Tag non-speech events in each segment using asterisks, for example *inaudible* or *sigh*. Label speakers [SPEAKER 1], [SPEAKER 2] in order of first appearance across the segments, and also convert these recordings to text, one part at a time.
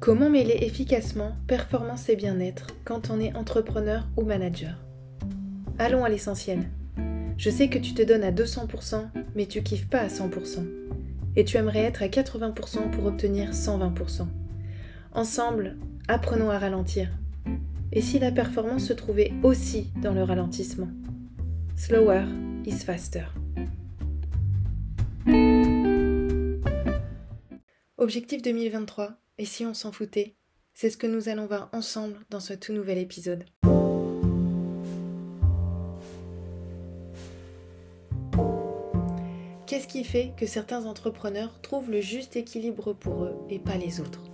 [SPEAKER 1] Comment mêler efficacement performance et bien-être quand on est entrepreneur ou manager? Allons à l'essentiel. Je sais que tu te donnes à 200%, mais tu kiffes pas à 100%. Et tu aimerais être à 80% pour obtenir 120%. Ensemble, apprenons à ralentir. Et si la performance se trouvait aussi dans le ralentissement? Slower is faster. Objectif 2023, et si on s'en foutait? C'est ce que nous allons voir ensemble dans ce tout nouvel épisode. Qu'est-ce qui fait que certains entrepreneurs trouvent le juste équilibre pour eux et pas les autres?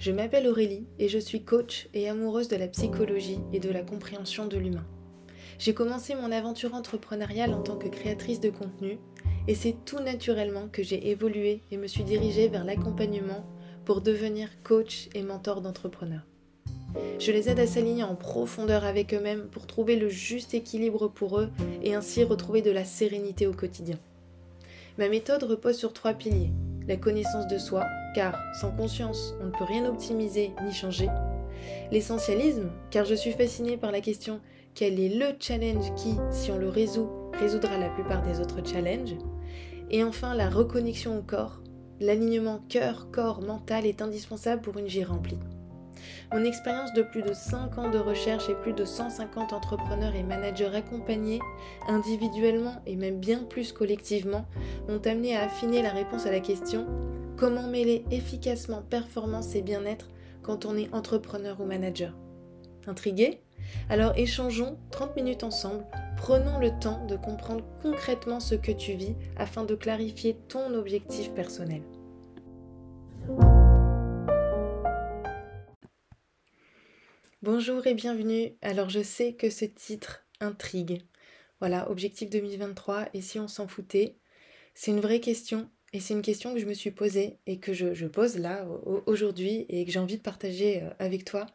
[SPEAKER 1] Je m'appelle Aurélie et je suis coach et amoureuse de la psychologie et de la compréhension de l'humain. J'ai commencé mon aventure entrepreneuriale en tant que créatrice de contenu et c'est tout naturellement que j'ai évolué et me suis dirigée vers l'accompagnement pour devenir coach et mentor d'entrepreneurs. Je les aide à s'aligner en profondeur avec eux-mêmes pour trouver le juste équilibre pour eux et ainsi retrouver de la sérénité au quotidien. Ma méthode repose sur trois piliers. La connaissance de soi, car sans conscience, on ne peut rien optimiser ni changer. L'essentialisme, car je suis fascinée par la question quel est le challenge qui, si on le résout, résoudra la plupart des autres challenges. Et enfin, la reconnexion au corps. L'alignement cœur-corps-mental est indispensable pour une vie remplie. Mon expérience de plus de 5 ans de recherche et plus de 150 entrepreneurs et managers accompagnés, individuellement et même bien plus collectivement, m'ont amené à affiner la réponse à la question comment mêler efficacement performance et bien-être quand on est entrepreneur ou manager? Intrigué Alors échangeons 30 minutes ensemble Prenons le temps de comprendre concrètement ce que tu vis afin de clarifier ton objectif personnel. Bonjour et bienvenue. Alors je sais que ce titre intrigue. Voilà, objectif 2023 et si on s'en foutait? C'est une vraie question et c'est une question que je me suis posée et que je, pose là aujourd'hui et que j'ai envie de partager euh, avec toi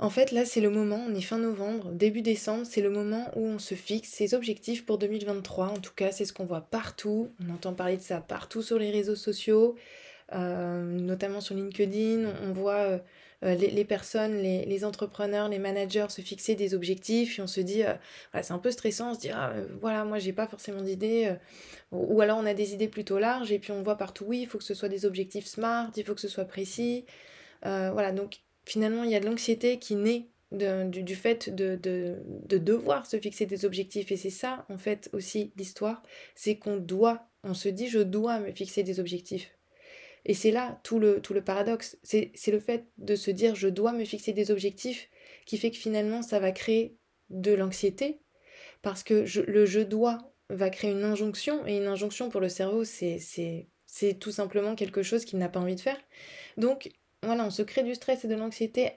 [SPEAKER 1] en fait, là, c'est le moment, on est fin novembre, début décembre, c'est le moment où on se fixe ses objectifs pour 2023. En tout cas, c'est ce qu'on voit partout. On entend parler de ça partout sur les réseaux sociaux, euh, notamment sur LinkedIn. On voit euh, euh, les, personnes, les, entrepreneurs, les managers se fixer des objectifs et on se dit, c'est un peu stressant, on se dit, ah, voilà, moi, j'ai pas forcément d'idées. ou alors, on a des idées plutôt larges et puis on voit partout, oui, il faut que ce soit des objectifs smart, il faut que ce soit précis. voilà, donc finalement, il y a de l'anxiété qui naît du, fait de, devoir se fixer des objectifs. Et c'est ça, en fait, aussi l'histoire, c'est qu'on doit, on se dit, je dois me fixer des objectifs. Et c'est là tout le, tout le paradoxe. C'est le fait de se dire, je dois me fixer des objectifs qui fait que finalement, ça va créer de l'anxiété. Parce que le je dois va créer une injonction. Et une injonction pour le cerveau, c'est tout simplement quelque chose qu'il n'a pas envie de faire. Donc, voilà, on se crée du stress et de l'anxiété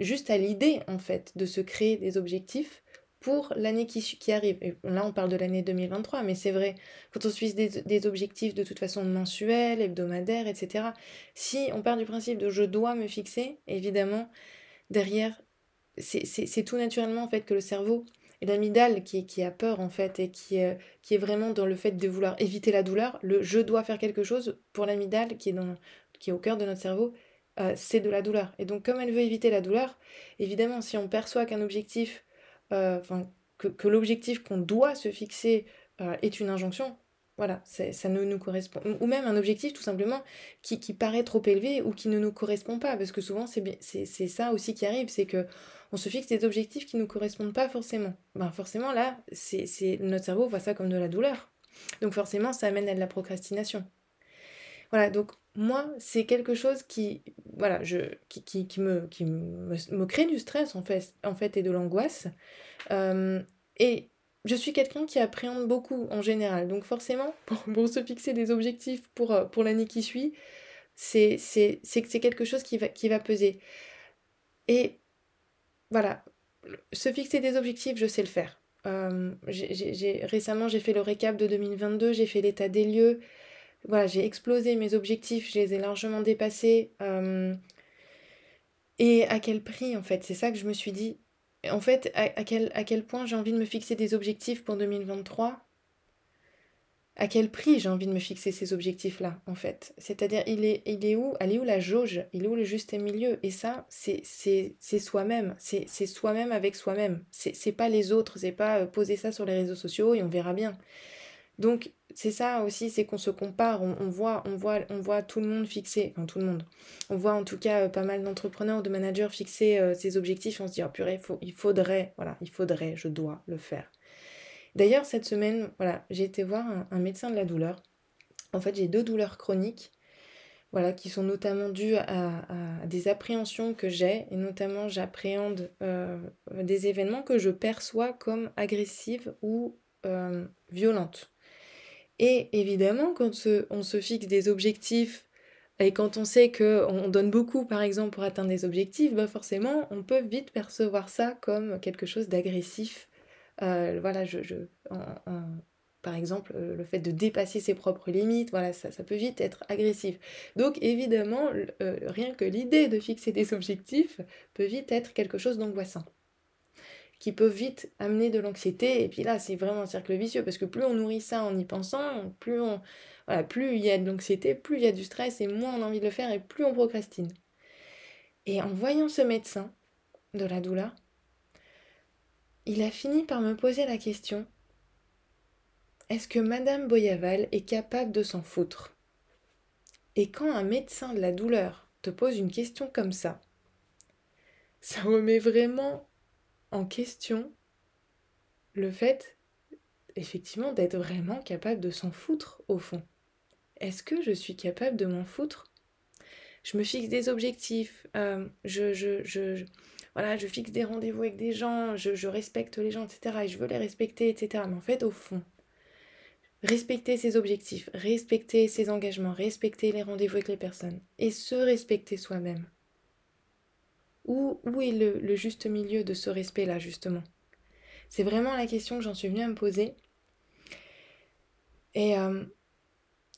[SPEAKER 1] juste à l'idée, en fait, de se créer des objectifs pour l'année qui, arrive. Là, on parle de l'année 2023, mais c'est vrai, quand on se des, objectifs de toute façon mensuels, hebdomadaires, etc., si on part du principe de je dois me fixer, évidemment, derrière, c'est tout naturellement, en fait, que le cerveau et l'amygdale qui, qui, a peur en fait et qui, euh, qui est vraiment dans le fait de vouloir éviter la douleur, le je dois faire quelque chose pour l'amygdale qui qui est au cœur de notre cerveau, euh, c'est de la douleur. Et donc comme elle veut éviter la douleur, évidemment, si on perçoit qu'un objectif, euh, que, l'objectif qu'on doit se fixer euh, est une injonction, voilà, ça ne nous correspond. Ou même un objectif tout simplement qui, paraît trop élevé ou qui ne nous correspond pas. Parce que souvent, c'est ça aussi qui arrive, c'est que on se fixe des objectifs qui ne nous correspondent pas forcément. Ben forcément, là, c'est notre cerveau voit ça comme de la douleur. Donc forcément, ça amène à de la procrastination. Voilà, donc moi, c'est quelque chose qui, voilà, je, qui, qui, me, qui me, crée du stress en fait, en fait et de l'angoisse. Euh, et je suis quelqu'un qui appréhende beaucoup en général. Donc forcément, *laughs* pour, se fixer des objectifs pour, euh, pour l'année qui suit, c'est quelque chose qui va, qui va peser. Et voilà, se fixer des objectifs, je sais le faire. Euh, récemment, j'ai fait le récap de 2022, j'ai fait l'état des lieux, voilà, j'ai explosé mes objectifs, je les ai largement dépassés. Euh, et à quel prix, en fait? C'est ça que je me suis dit. En fait, à, quel, point j'ai envie de me fixer des objectifs pour 2023 à quel prix j'ai envie de me fixer ces objectifs-là, en fait? C'est-à-dire, il est, il est où, elle est où la jauge, il est où le juste milieu? Et ça, c'est soi-même, c'est soi-même avec soi-même. C'est pas les autres, c'est pas euh, poser ça sur les réseaux sociaux et on verra bien. Donc, c'est ça aussi, c'est qu'on se compare, on, voit, on, voit, on voit tout le monde fixer, enfin tout le monde, on voit en tout cas euh, pas mal d'entrepreneurs de managers fixer euh, ses objectifs, on se dit, oh purée, il faudrait, voilà, il faudrait, je dois le faire. D'ailleurs, cette semaine, j'ai été voir un, médecin de la douleur. En fait, j'ai deux douleurs chroniques, voilà, qui sont notamment dues à, des appréhensions que j'ai, et notamment j'appréhende euh, des événements que je perçois comme agressives ou violentes. Et évidemment, quand on se fixe des objectifs et quand on sait qu'on donne beaucoup, par exemple, pour atteindre des objectifs, bah forcément, on peut vite percevoir ça comme quelque chose d'agressif euh, voilà, je, par exemple, euh, le fait de dépasser ses propres limites, voilà, ça, ça peut vite être agressif. Donc évidemment, euh, rien que l'idée de fixer des objectifs peut vite être quelque chose d'angoissant qui peut vite amener de l'anxiété et puis là c'est vraiment un cercle vicieux parce que plus on nourrit ça en y pensant plus on voilà, plus il y a de l'anxiété plus il y a du stress et moins on a envie de le faire et plus on procrastine. Et en voyant ce médecin de la douleur il a fini par me poser la question est-ce que Madame Boyaval est capable de s'en foutre? Et quand un médecin de la douleur te pose une question comme ça, ça remet vraiment en question le fait, effectivement, d'être vraiment capable de s'en foutre au fond. Est-ce que je suis capable de m'en foutre? Je me fixe des objectifs, euh, je, voilà, je fixe des rendez-vous avec des gens, je, respecte les gens, etc. Et je veux les respecter, etc. Mais en fait, au fond, respecter ses objectifs, respecter ses engagements, respecter les rendez-vous avec les personnes et se respecter soi-même. Où, est le, juste milieu de ce respect-là, justement? C'est vraiment la question que j'en suis venue à me poser. Et euh,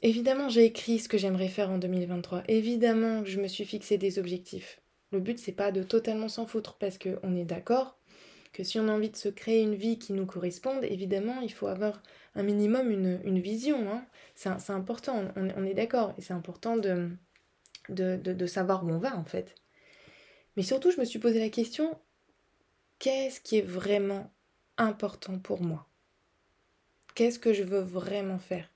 [SPEAKER 1] évidemment, j'ai écrit ce que j'aimerais faire en 2023. Évidemment je me suis fixé des objectifs. Le but, c'est pas de totalement s'en foutre parce qu'on est d'accord que si on a envie de se créer une vie qui nous corresponde, évidemment, il faut avoir un minimum une, vision. Hein. C'est important, on, est d'accord. Et c'est important de, savoir où on va, en fait. Mais surtout, je me suis posé la question, qu'est-ce qui est vraiment important pour moi? Qu'est-ce que je veux vraiment faire?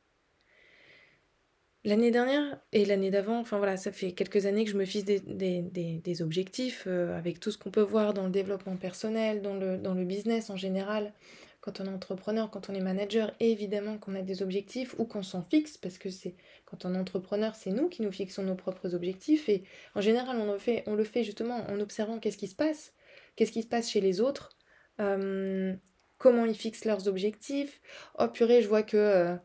[SPEAKER 1] L'année dernière et l'année d'avant, enfin voilà, ça fait quelques années que je me fixe des, objectifs euh, avec tout ce qu'on peut voir dans le développement personnel, dans le, dans le business en général. Quand on est entrepreneur, quand on est manager, évidemment qu'on a des objectifs ou qu'on s'en fixe parce que c'est quand on est entrepreneur, c'est nous qui nous fixons nos propres objectifs et en général on le fait, on le fait justement en observant qu'est-ce qui se passe, qu'est-ce qui se passe chez les autres, euh, comment ils fixent leurs objectifs. Oh purée, je vois que euh,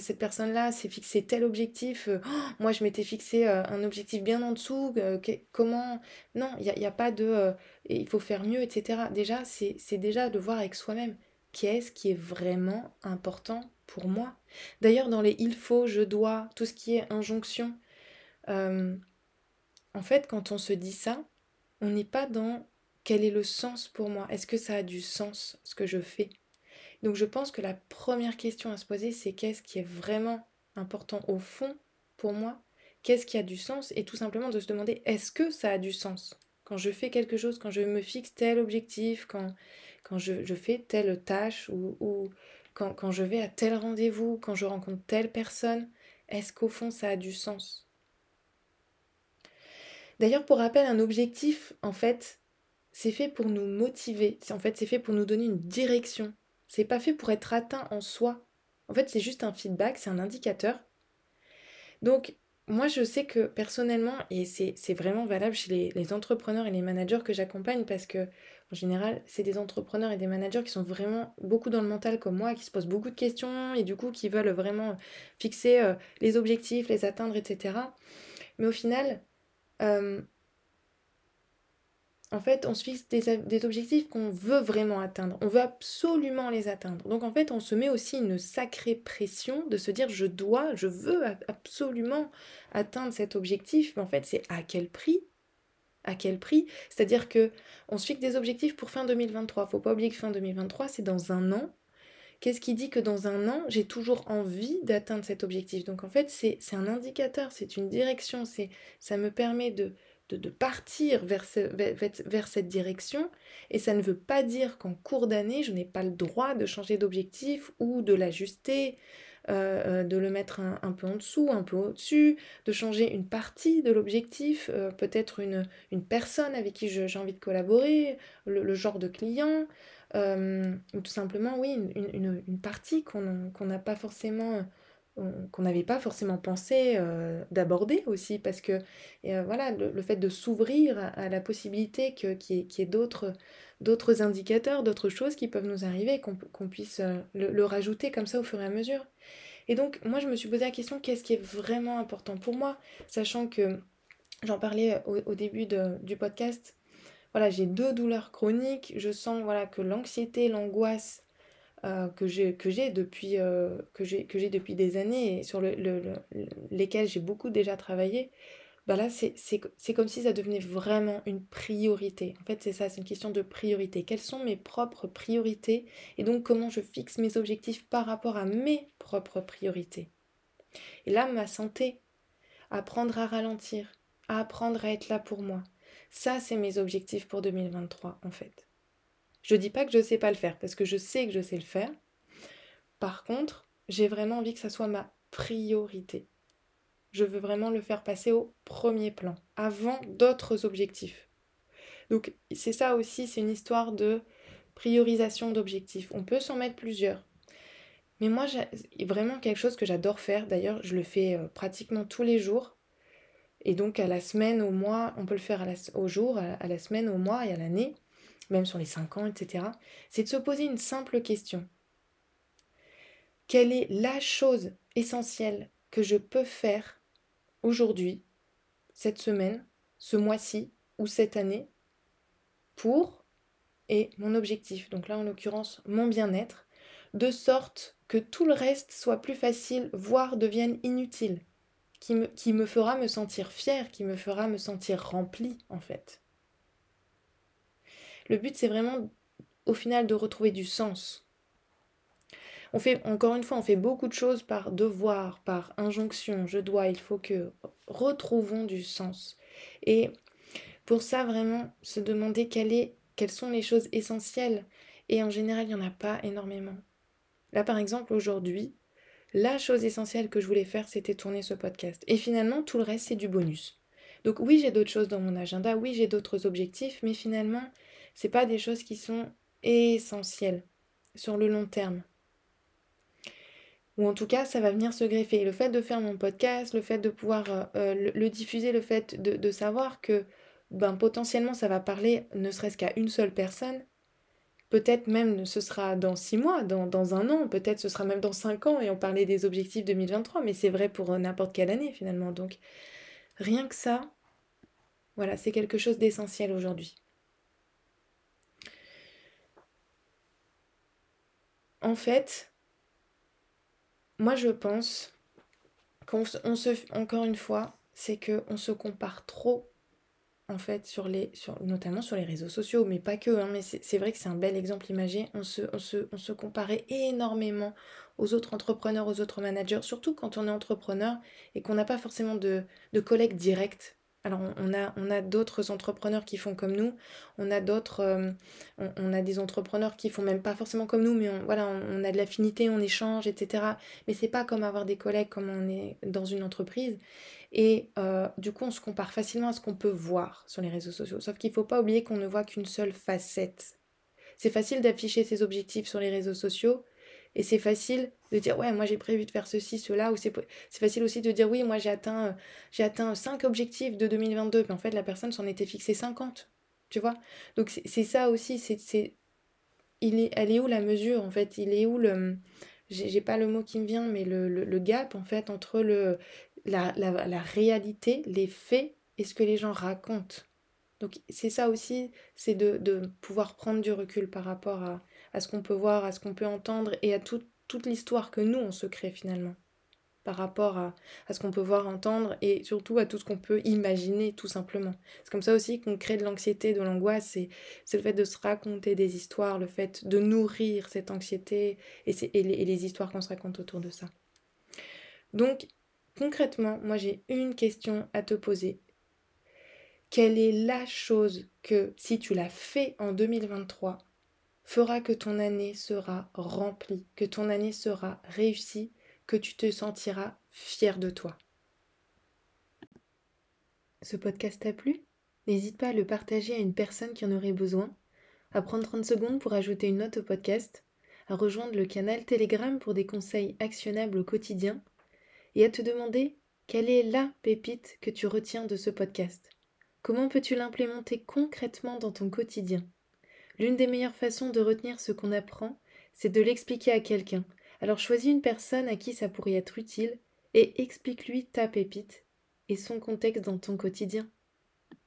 [SPEAKER 1] cette personne-là s'est fixé tel objectif. Euh, oh, moi, je m'étais fixé un objectif bien en dessous. comment Non, il n'y a, a, pas de... il faut faire mieux, etc. Déjà, c'est déjà de voir avec soi-même qu'est-ce qui est vraiment important pour moi. D'ailleurs, dans les il faut, je dois, tout ce qui est injonction, en fait, quand on se dit ça, on n'est pas dans quel est le sens pour moi Est-ce que ça a du sens ce que je fais? Donc je pense que la première question à se poser, c'est qu'est-ce qui est vraiment important au fond pour moi? Qu'est-ce qui a du sens? Et tout simplement de se demander est-ce que ça a du sens? Quand je fais quelque chose, quand je me fixe tel objectif, quand, je, fais telle tâche ou, ou quand, quand je vais à tel rendez-vous, quand je rencontre telle personne, est-ce qu'au fond ça a du sens? D'ailleurs, pour rappel, un objectif, en fait, c'est fait pour nous motiver. En fait, c'est fait pour nous donner une direction. C'est pas fait pour être atteint en soi. En fait, c'est juste un feedback, c'est un indicateur. Donc, moi, je sais que personnellement, et c'est vraiment valable chez les, entrepreneurs et les managers que j'accompagne, parce que en général, c'est des entrepreneurs et des managers qui sont vraiment beaucoup dans le mental comme moi, qui se posent beaucoup de questions et du coup qui veulent vraiment fixer euh, les objectifs, les atteindre, etc. Mais au final, euh, en fait, on se fixe des, objectifs qu'on veut vraiment atteindre. On veut absolument les atteindre. Donc en fait, on se met aussi une sacrée pression de se dire je dois, je veux absolument atteindre cet objectif. Mais en fait, c'est à quel prix? À quel prix? C'est-à-dire que on se fixe des objectifs pour fin 2023. Faut pas oublier que fin 2023, c'est dans un an Qu'est-ce qui dit que dans un an, j'ai toujours envie d'atteindre cet objectif? Donc en fait, c'est un indicateur, c'est une direction, ça me permet de, de, partir vers, vers, cette direction. Et ça ne veut pas dire qu'en cours d'année, je n'ai pas le droit de changer d'objectif ou de l'ajuster, euh, euh, de le mettre un, peu en dessous, un peu au-dessus, de changer une partie de l'objectif, euh, peut-être une, une, personne avec qui j'ai envie de collaborer, le, genre de client, ou tout simplement, oui, une, une partie qu'on n'a pas forcément qu'on n'avait pas forcément pensé euh, d'aborder aussi, parce que voilà, le, fait de s'ouvrir à, la possibilité qu'il y ait, d'autres indicateurs, d'autres choses qui peuvent nous arriver, qu'on puisse euh, le, rajouter comme ça au fur et à mesure. Et donc, moi, je me suis posé la question, qu'est-ce qui est vraiment important pour moi, sachant que j'en parlais au, début du podcast, voilà, j'ai deux douleurs chroniques, je sens voilà, que l'anxiété, l'angoisse, euh, que j'ai depuis, euh, depuis des années et sur le, lesquelles j'ai beaucoup déjà travaillé, bah là c'est comme si ça devenait vraiment une priorité. En fait c'est ça, c'est une question de priorité. Quelles sont mes propres priorités et donc comment je fixe mes objectifs par rapport à mes propres priorités? Et là ma santé, apprendre à ralentir, apprendre à être là pour moi. Ça c'est mes objectifs pour 2023 en fait. Je dis pas que je ne sais pas le faire, parce que je sais que je sais le faire. Par contre, j'ai vraiment envie que ça soit ma priorité. Je veux vraiment le faire passer au premier plan, avant d'autres objectifs. Donc c'est ça aussi, c'est une histoire de priorisation d'objectifs. On peut s'en mettre plusieurs. Mais moi, vraiment quelque chose que j'adore faire. D'ailleurs, je le fais euh, pratiquement tous les jours. Et donc à la semaine, au mois, on peut le faire au jour, à la semaine, au mois et à l'année même sur les 5 ans, etc., c'est de se poser une simple question. Quelle est la chose essentielle que je peux faire aujourd'hui, cette semaine, ce mois-ci ou cette année pour, et mon objectif, donc là en l'occurrence mon bien-être, de sorte que tout le reste soit plus facile, voire devienne inutile, qui me, qui me fera me sentir fier, qui me fera me sentir rempli en fait. Le but, c'est vraiment, au final, de retrouver du sens. On fait, encore une fois, on fait beaucoup de choses par devoir, par injonction, je dois, il faut que retrouvons du sens. Et pour ça, vraiment, se demander quelles sont les choses essentielles. Et en général, il n'y en a pas énormément. Là, par exemple, aujourd'hui, la chose essentielle que je voulais faire, c'était tourner ce podcast. Et finalement, tout le reste, c'est du bonus. Donc oui, j'ai d'autres choses dans mon agenda, oui, j'ai d'autres objectifs, mais finalement, c'est pas des choses qui sont essentielles sur le long terme. Ou en tout cas, ça va venir se greffer. Le fait de faire mon podcast, le fait de pouvoir euh, euh, le, diffuser, le fait de, savoir que ben, potentiellement ça va parler ne serait-ce qu'à une seule personne, peut-être même ce sera dans six mois, dans, dans un an, peut-être ce sera même dans cinq ans et on parlait des objectifs 2023, mais c'est vrai pour n'importe quelle année finalement. Donc rien que ça, voilà, c'est quelque chose d'essentiel aujourd'hui. En fait, moi je pense qu'on se, encore une fois, c'est qu'on se compare trop en fait notamment sur les réseaux sociaux mais pas que hein, mais c'est vrai que c'est un bel exemple imagé. On se comparait énormément aux autres entrepreneurs aux autres managers surtout quand on est entrepreneur et qu'on n'a pas forcément de, de collègues directs alors on a, d'autres entrepreneurs qui font comme nous, on a d'autres, euh, on, a des entrepreneurs qui font même pas forcément comme nous, mais on, voilà, on, a de l'affinité, on échange, etc. Mais c'est pas comme avoir des collègues comme on est dans une entreprise. Et euh, du coup, on se compare facilement à ce qu'on peut voir sur les réseaux sociaux. Sauf qu'il ne faut pas oublier qu'on ne voit qu'une seule facette. C'est facile d'afficher ses objectifs sur les réseaux sociaux, et c'est facile de dire, ouais, moi j'ai prévu de faire ceci, cela, ou c'est facile aussi de dire, oui, moi j'ai atteint, atteint 5 objectifs de 2022, mais en fait la personne s'en était fixé 50, tu vois. Donc c'est ça aussi, c'est, il est, elle est où la mesure en fait? Il est où le, j'ai pas le mot qui me vient, mais le, le, gap en fait entre le, la, la, la réalité, les faits et ce que les gens racontent. Donc c'est ça aussi, c'est de, de, pouvoir prendre du recul par rapport à, à ce qu'on peut voir, à ce qu'on peut entendre et à toute l'histoire que nous, on se crée finalement. par rapport à, ce qu'on peut voir, entendre et surtout à tout ce qu'on peut imaginer tout simplement. C'est comme ça aussi qu'on crée de l'anxiété, de l'angoisse, c'est, le fait de se raconter des histoires, le fait de nourrir cette anxiété et, et les histoires qu'on se raconte autour de ça. Donc concrètement, moi j'ai une question à te poser. Quelle est la chose que, si tu l'as fait en 2023, fera que ton année sera remplie, que ton année sera réussie, que tu te sentiras fier de toi. Ce podcast t'a plu? N'hésite pas à le partager à une personne qui en aurait besoin, à prendre 30 secondes pour ajouter une note au podcast, à rejoindre le canal Telegram pour des conseils actionnables au quotidien, et à te demander quelle est la pépite que tu retiens de ce podcast. Comment peux-tu l'implémenter concrètement dans ton quotidien? L'une des meilleures façons de retenir ce qu'on apprend, c'est de l'expliquer à quelqu'un. Alors choisis une personne à qui ça pourrait être utile et explique-lui ta pépite et son contexte dans ton quotidien.